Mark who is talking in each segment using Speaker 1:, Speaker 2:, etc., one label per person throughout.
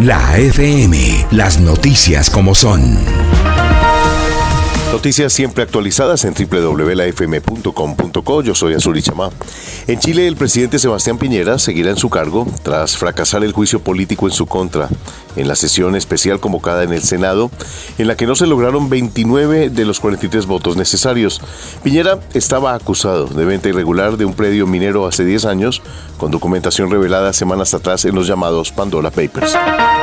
Speaker 1: La FM, las noticias como son.
Speaker 2: Noticias siempre actualizadas en www.lafm.com.co. Yo soy Azuri Chamá. En Chile, el presidente Sebastián Piñera seguirá en su cargo tras fracasar el juicio político en su contra en la sesión especial convocada en el Senado, en la que no se lograron 29 de los 43 votos necesarios. Piñera estaba acusado de venta irregular de un predio minero hace 10 años, con documentación revelada semanas atrás en los llamados Pandora Papers.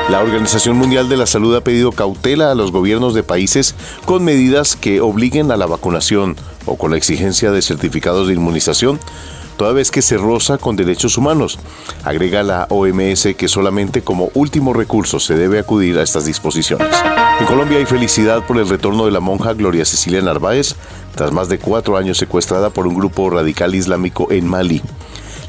Speaker 2: La Organización Mundial de la Salud ha pedido cautela a los gobiernos de países con medidas que obliguen a la vacunación o con la exigencia de certificados de inmunización toda vez que se roza con derechos humanos. Agrega la OMS que solamente como último recurso se debe acudir a estas disposiciones. En Colombia hay felicidad por el retorno de la monja Gloria Cecilia Narváez, tras más de cuatro años secuestrada por un grupo radical islámico en Mali.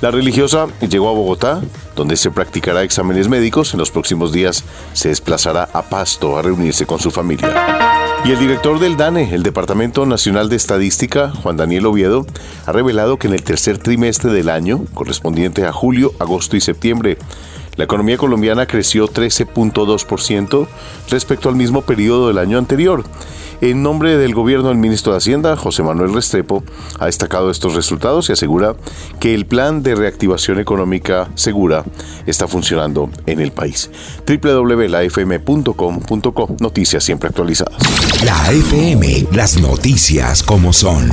Speaker 2: La religiosa llegó a Bogotá, donde se practicará exámenes médicos. En los próximos días se desplazará a Pasto a reunirse con su familia. Y el director del DANE, el Departamento Nacional de Estadística, Juan Daniel Oviedo, ha revelado que en el tercer trimestre del año, correspondiente a julio, agosto y septiembre, la economía colombiana creció 13.2% respecto al mismo periodo del año anterior. En nombre del gobierno, el ministro de Hacienda, José Manuel Restrepo, ha destacado estos resultados y asegura que el plan de reactivación económica segura está funcionando en el país. www.lafm.com.co Noticias siempre actualizadas.
Speaker 1: La FM, las noticias como son.